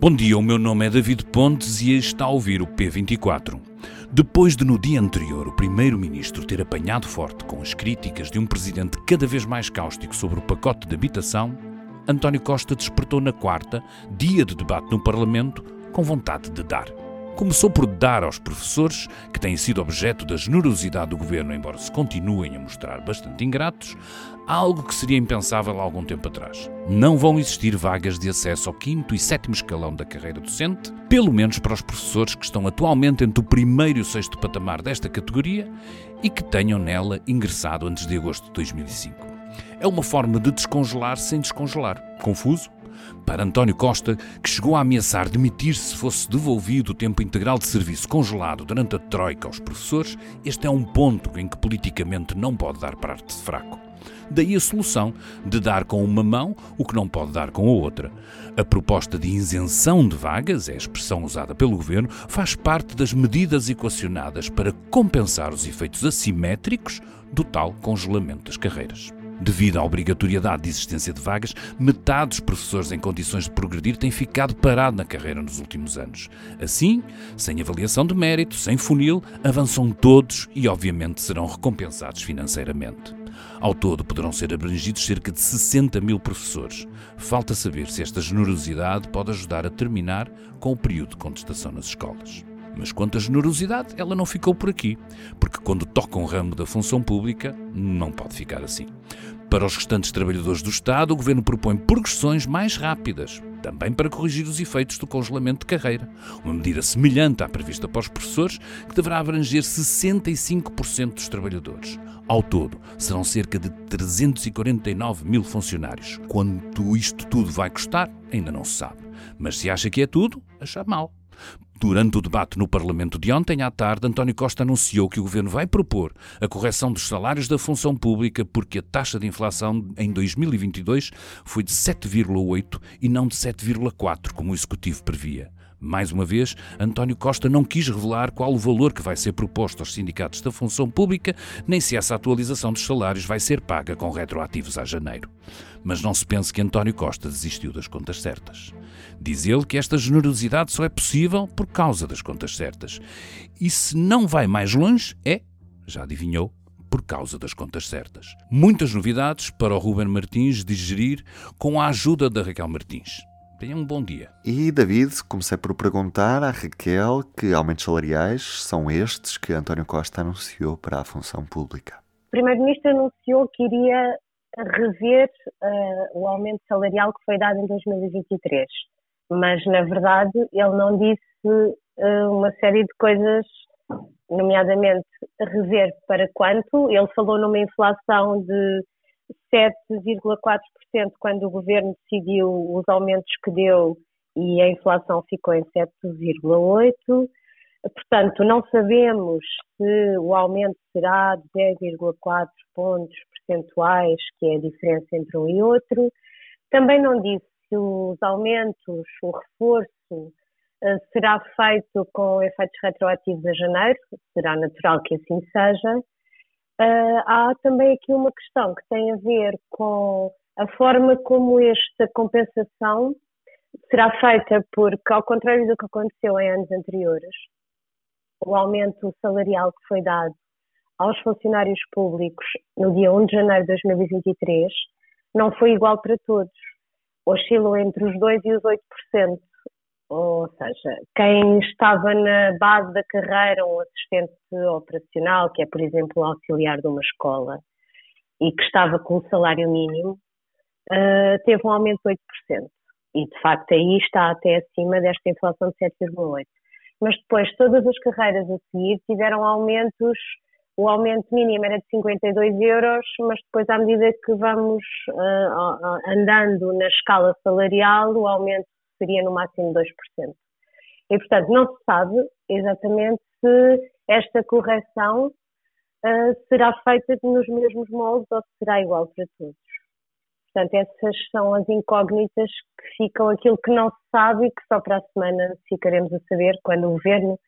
Bom dia, o meu nome é David Pontes e está a ouvir o P24. Depois de no dia anterior o primeiro-ministro ter apanhado forte com as críticas de um presidente cada vez mais cáustico sobre o pacote de habitação, António Costa despertou na quarta, dia de debate no Parlamento, com vontade de dar. Começou por dar aos professores, que têm sido objeto da generosidade do governo, embora se continuem a mostrar bastante ingratos, algo que seria impensável há algum tempo atrás. Não vão existir vagas de acesso ao quinto e sétimo escalão da carreira docente, pelo menos para os professores que estão atualmente entre o primeiro e o sexto patamar desta categoria e que tenham nela ingressado antes de agosto de 2005. É uma forma de descongelar sem descongelar. Confuso? Para António Costa, que chegou a ameaçar demitir-se se fosse devolvido o tempo integral de serviço congelado durante a Troika aos professores, este é um ponto em que politicamente não pode dar parte de fraco. Daí a solução de dar com uma mão o que não pode dar com a outra. A proposta de isenção de vagas, é a expressão usada pelo governo, faz parte das medidas equacionadas para compensar os efeitos assimétricos do tal congelamento das carreiras. Devido à obrigatoriedade de existência de vagas, metade dos professores em condições de progredir têm ficado parado na carreira nos últimos anos. Assim, sem avaliação de mérito, sem funil, avançam todos e, obviamente, serão recompensados financeiramente. Ao todo, poderão ser abrangidos cerca de 60 mil professores. Falta saber se esta generosidade pode ajudar a terminar com o período de contestação nas escolas. Mas quanto à generosidade, ela não ficou por aqui, porque quando toca um ramo da função pública, não pode ficar assim. Para os restantes trabalhadores do Estado, o Governo propõe progressões mais rápidas, também para corrigir os efeitos do congelamento de carreira. Uma medida semelhante à prevista para os professores, que deverá abranger 65% dos trabalhadores. Ao todo, serão cerca de 349 mil funcionários. Quanto isto tudo vai custar, ainda não se sabe. Mas se acha que é tudo, acha mal. Durante o debate no Parlamento de ontem à tarde, António Costa anunciou que o governo vai propor a correção dos salários da função pública porque a taxa de inflação em 2022 foi de 7,8 e não de 7,4, como o executivo previa. Mais uma vez, António Costa não quis revelar qual o valor que vai ser proposto aos sindicatos da função pública, nem se essa atualização dos salários vai ser paga com retroativos a janeiro. Mas não se pense que António Costa desistiu das contas certas. Diz ele que esta generosidade só é possível por causa das contas certas. E se não vai mais longe, é, já adivinhou, por causa das contas certas. Muitas novidades para o Ruben Martins digerir com a ajuda da Raquel Martins. Tenha um bom dia. E, David, comecei por perguntar à Raquel que aumentos salariais são estes que António Costa anunciou para a função pública. O Primeiro-Ministro anunciou que iria rever uh, o aumento salarial que foi dado em 2023, mas, na verdade, ele não disse uh, uma série de coisas, nomeadamente rever para quanto. Ele falou numa inflação de 7,4% quando o governo decidiu os aumentos que deu e a inflação ficou em 7,8%. Portanto, não sabemos se o aumento será de 10,4 pontos percentuais, que é a diferença entre um e outro. Também não disse se os aumentos, o reforço, eh, será feito com efeitos retroativos a janeiro, será natural que assim seja. Uh, há também aqui uma questão que tem a ver com a forma como esta compensação será feita, porque, ao contrário do que aconteceu em anos anteriores, o aumento salarial que foi dado aos funcionários públicos no dia 1 de janeiro de 2023 não foi igual para todos. Oscilou entre os 2% e os 8%. Ou seja, quem estava na base da carreira, um assistente operacional, que é, por exemplo, auxiliar de uma escola, e que estava com um salário mínimo, uh, teve um aumento de 8%. E, de facto, aí está até acima desta inflação de 7,8%. Mas depois, todas as carreiras a seguir tiveram aumentos o aumento mínimo era de 52 euros, mas depois, à medida que vamos uh, andando na escala salarial, o aumento seria no máximo 2%. E, portanto, não se sabe exatamente se esta correção uh, será feita nos mesmos moldes ou se será igual para todos. Portanto, essas são as incógnitas que ficam, aquilo que não se sabe e que só para a semana ficaremos a saber quando o Governo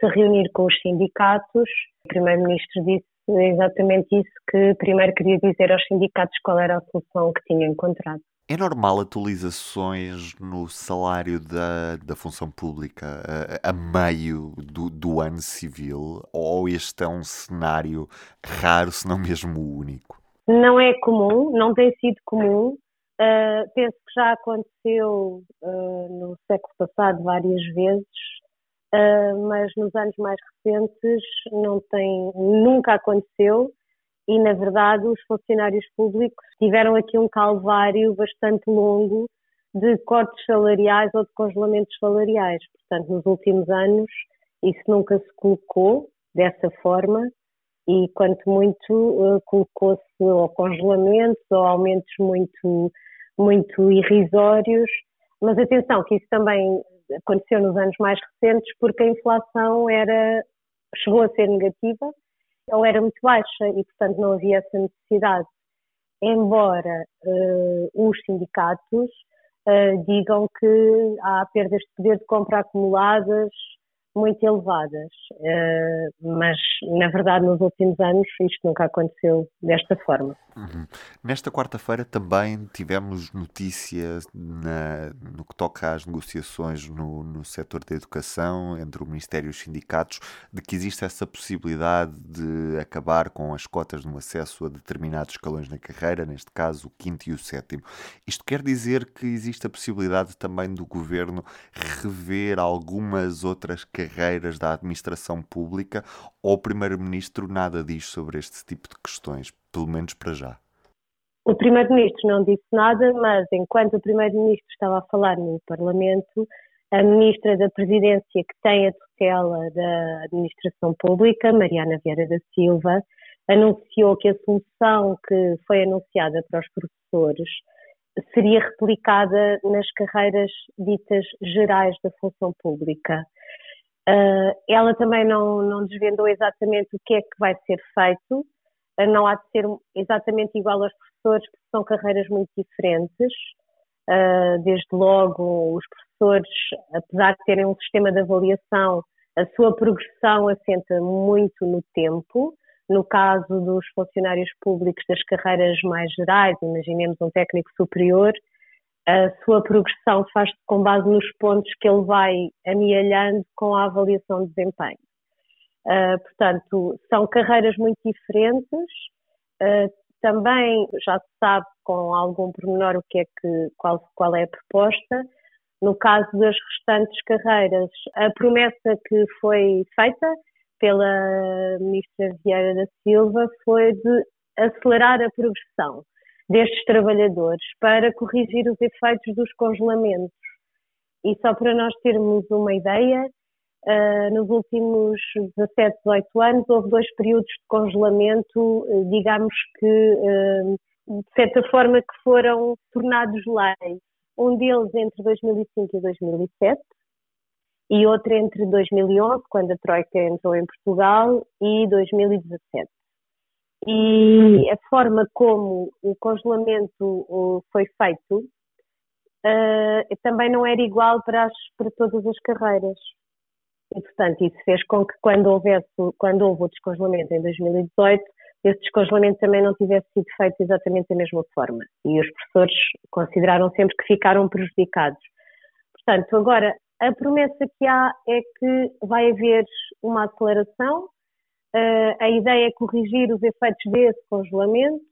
se reunir com os sindicatos. O Primeiro-Ministro disse exatamente isso, que primeiro queria dizer aos sindicatos qual era a solução que tinha encontrado. É normal atualizações no salário da, da função pública a, a meio do, do ano civil? Ou este é um cenário raro, se não mesmo único? Não é comum, não tem sido comum. Uh, penso que já aconteceu uh, no século passado várias vezes, uh, mas nos anos mais recentes não tem, nunca aconteceu e, na verdade, os funcionários públicos tiveram aqui um calvário bastante longo de cortes salariais ou de congelamentos salariais. Portanto, nos últimos anos, isso nunca se colocou dessa forma e, quanto muito, colocou-se ou congelamentos ou aumentos muito, muito irrisórios. Mas atenção, que isso também aconteceu nos anos mais recentes porque a inflação era, chegou a ser negativa ou era muito baixa e, portanto, não havia essa necessidade. Embora uh, os sindicatos uh, digam que há perdas de poder de compra acumuladas muito elevadas, uh, mas na verdade nos últimos anos isto nunca aconteceu desta forma. Uhum. Nesta quarta-feira também tivemos notícia no que toca às negociações no, no setor da educação entre o Ministério e os sindicatos de que existe essa possibilidade de acabar com as cotas no acesso a determinados escalões na carreira, neste caso o quinto e o sétimo. Isto quer dizer que existe a possibilidade também do governo rever algumas outras carreiras da administração pública ou o primeiro-ministro nada diz sobre este tipo de questões? pelo menos para já. O Primeiro-Ministro não disse nada, mas enquanto o Primeiro-Ministro estava a falar no Parlamento, a Ministra da Presidência, que tem a tutela da Administração Pública, Mariana Vieira da Silva, anunciou que a solução que foi anunciada para os professores seria replicada nas carreiras ditas gerais da função pública. Uh, ela também não, não desvendou exatamente o que é que vai ser feito, não há de ser exatamente igual aos professores, porque são carreiras muito diferentes. Uh, desde logo, os professores, apesar de terem um sistema de avaliação, a sua progressão assenta muito no tempo. No caso dos funcionários públicos das carreiras mais gerais, imaginemos um técnico superior, a sua progressão faz-se com base nos pontos que ele vai amealhando com a avaliação de desempenho. Uh, portanto, são carreiras muito diferentes. Uh, também já se sabe com algum pormenor o que é que, qual, qual é a proposta. No caso das restantes carreiras, a promessa que foi feita pela Ministra Vieira da Silva foi de acelerar a progressão destes trabalhadores para corrigir os efeitos dos congelamentos. E só para nós termos uma ideia, Uh, nos últimos 17, 18 anos, houve dois períodos de congelamento, uh, digamos que, uh, de certa forma, que foram tornados lei. Um deles entre 2005 e 2007 e outro entre 2011, quando a Troika entrou em Portugal, e 2017. E a forma como o congelamento foi feito também não era igual para, as, para todas as carreiras. E, portanto, isso fez com que quando, houvesse, quando houve o descongelamento em 2018, esse descongelamento também não tivesse sido feito exatamente da mesma forma. E os professores consideraram sempre que ficaram prejudicados. Portanto, agora, a promessa que há é que vai haver uma aceleração, uh, a ideia é corrigir os efeitos desse congelamento,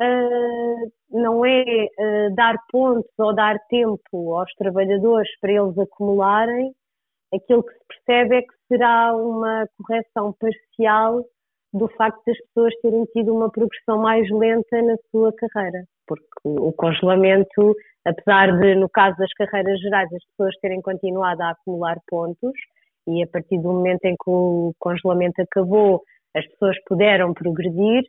uh, não é uh, dar pontos ou dar tempo aos trabalhadores para eles acumularem, aquilo que se percebe é que será uma correção parcial do facto das pessoas terem tido uma progressão mais lenta na sua carreira, porque o congelamento, apesar de, no caso das carreiras gerais, as pessoas terem continuado a acumular pontos, e a partir do momento em que o congelamento acabou, as pessoas puderam progredir,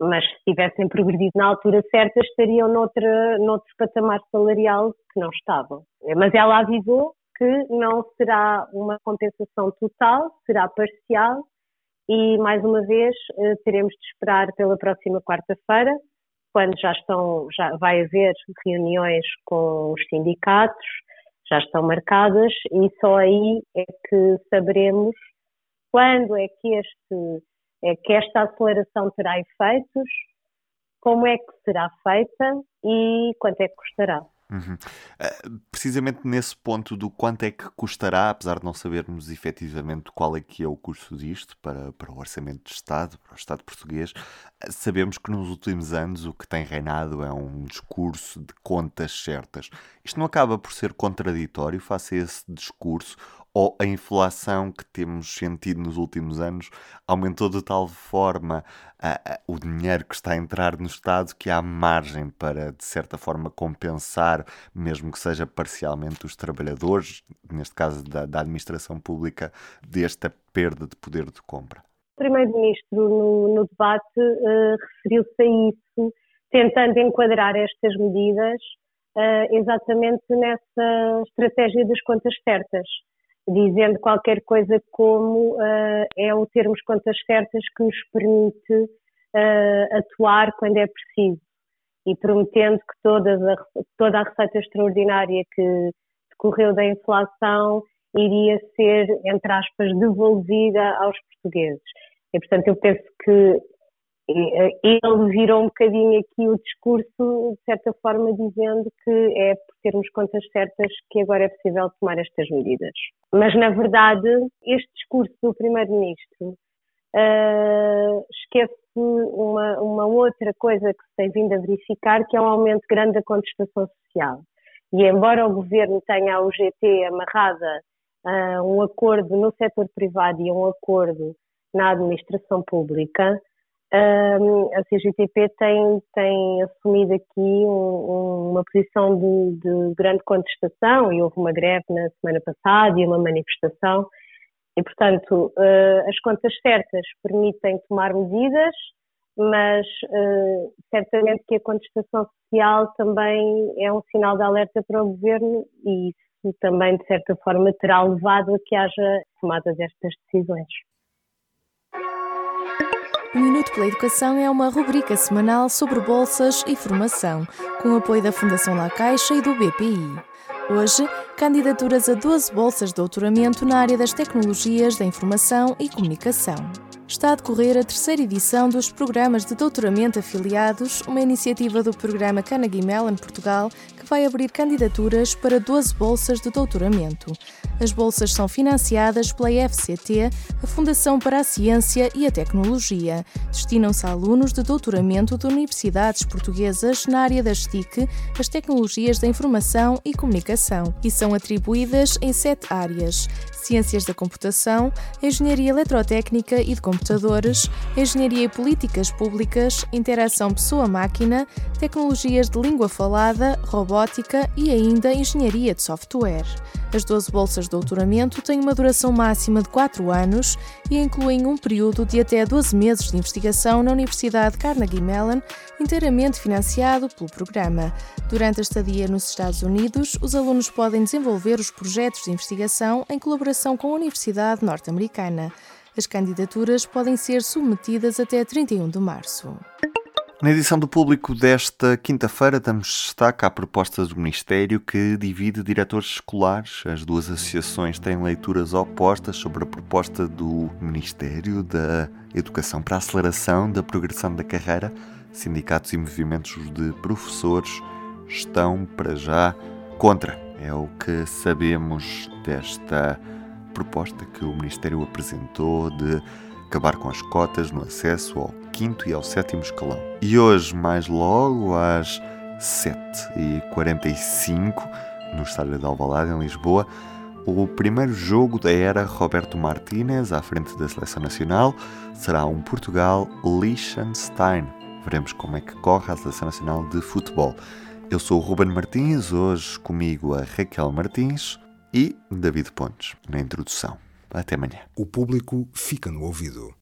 mas se tivessem progredido na altura certa, estariam noutra, noutro patamar salarial que não estavam. Mas ela avisou que não será uma compensação total, será parcial e, mais uma vez, eh, teremos de esperar pela próxima quarta-feira, quando já estão, já vai haver reuniões com os sindicatos, já estão marcadas e só aí é que saberemos quando é que este é que esta aceleração terá efeitos, como é que será feita e quanto é que custará. Uhum. Uh, precisamente nesse ponto do quanto é que custará, apesar de não sabermos efetivamente qual é que é o custo disto para, para o orçamento de Estado, para o Estado português, uh, sabemos que nos últimos anos o que tem reinado é um discurso de contas certas. Isto não acaba por ser contraditório face a esse discurso ou a inflação que temos sentido nos últimos anos aumentou de tal forma o dinheiro que está a entrar no Estado que há margem para, de certa forma, compensar, mesmo que seja parcialmente, os trabalhadores, neste caso da, da administração pública, desta perda de poder de compra. O Primeiro-Ministro, no, no, debate, uh, referiu-se a isso, tentando enquadrar estas medidas uh, exatamente nessa estratégia das contas certas dizendo qualquer coisa como uh, é o termos contas certas que nos permite uh, atuar quando é preciso e prometendo que toda a, toda a receita extraordinária que decorreu da inflação iria ser, entre aspas, devolvida aos portugueses. E, portanto, eu penso que ele virou um bocadinho aqui o discurso, de certa forma, dizendo que é por termos contas certas que agora é possível tomar estas medidas. Mas, na verdade, este discurso do Primeiro-Ministro uh, esquece uma, uma outra coisa que se tem vindo a verificar, que é um aumento grande da contestação social. E embora o governo tenha a UGT amarrada a um acordo no setor privado e a um acordo na administração pública, a CGTP tem, tem assumido aqui um, uma posição de, de, grande contestação e houve uma greve na semana passada e uma manifestação. E, portanto, uh, as contas certas permitem tomar medidas, mas uh, certamente que a contestação social também é um sinal de alerta para o governo e isso também, de certa forma, terá levado a que haja tomada destas decisões. O Minuto pela Educação é uma rubrica semanal sobre bolsas e formação, com apoio da Fundação La Caixa e do BPI. Hoje, candidaturas a 12 bolsas de doutoramento na área das tecnologias da informação e comunicação. Está a decorrer a terceira edição dos programas de doutoramento afiliados, uma iniciativa do programa Carnegie Mellon Portugal, que vai abrir candidaturas para 12 bolsas de doutoramento. As bolsas são financiadas pela FCT, a Fundação para a Ciência e a Tecnologia. Destinam-se a alunos de doutoramento de universidades portuguesas na área das TIC, as tecnologias da informação e comunicação, e são atribuídas em sete áreas: Ciências da Computação, Engenharia Eletrotécnica e de Computadores, Engenharia e Políticas Públicas, Interação Pessoa-Máquina, Tecnologias de Língua Falada, Robótica e ainda Engenharia de Software. As 12 bolsas de doutoramento têm uma duração máxima de 4 anos e incluem um período de até 12 meses de investigação na Universidade Carnegie Mellon, inteiramente financiado pelo programa. Durante a estadia nos Estados Unidos, os alunos podem desenvolver os projetos de investigação em colaboração com a Universidade Norte-Americana. As candidaturas podem ser submetidas até 31 de março. Na edição do público desta quinta-feira, damos destaque à proposta do Ministério que divide diretores escolares. As duas associações têm leituras opostas sobre a proposta do Ministério da Educação para a aceleração da progressão da carreira. Sindicatos e movimentos de professores estão, para já, contra. É o que sabemos desta proposta que o Ministério apresentou de acabar com as cotas no acesso ao quinto e ao sétimo escalão. E hoje, mais logo, às 7h45, no estádio de Alvalade, em Lisboa, o primeiro jogo da era Roberto Martínez à frente da seleção nacional será um Portugal-Liechtenstein. Veremos como é que corre a seleção nacional de futebol. Eu sou o Ruben Martins, hoje comigo a Raquel Martins e David Pontes, na introdução. Até amanhã. O público fica no ouvido.